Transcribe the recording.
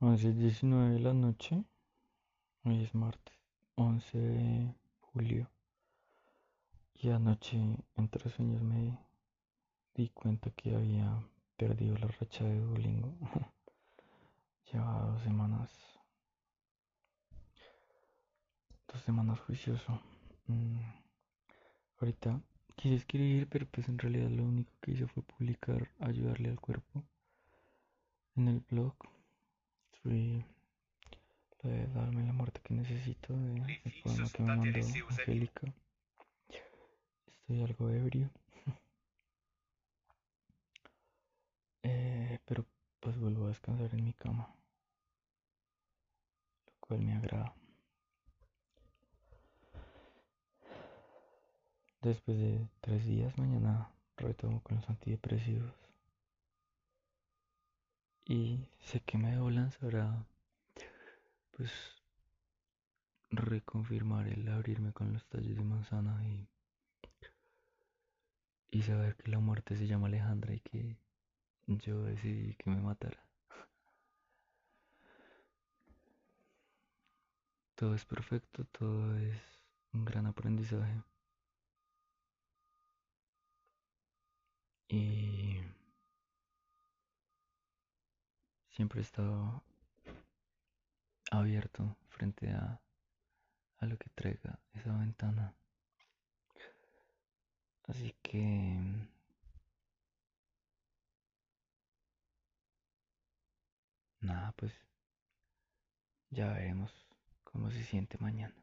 11 y 19 de la noche, hoy es martes 11 de julio. Y anoche entre sueños me di cuenta que había perdido la racha de Duolingo. Llevaba dos semanas, dos semanas juicioso. Mm, ahorita quise escribir, pero pues en realidad lo único que hice fue publicar, ayudarle al cuerpo en el blog fui lo de darme la muerte que necesito de el poema que me mandó Angélica. Estoy algo ebrio. eh, pero pues vuelvo a descansar en mi cama. Lo cual me agrada. Después de tres días, mañana retomo con los antidepresivos. Y sé que me debo lanzar a, pues, reconfirmar el abrirme con los tallos de manzana y, y saber que la muerte se llama Alejandra y que yo decidí que me matara. Todo es perfecto, todo es un gran aprendizaje. Y siempre he estado abierto frente a, a lo que traiga esa ventana. Así que nada, pues ya veremos cómo se siente mañana.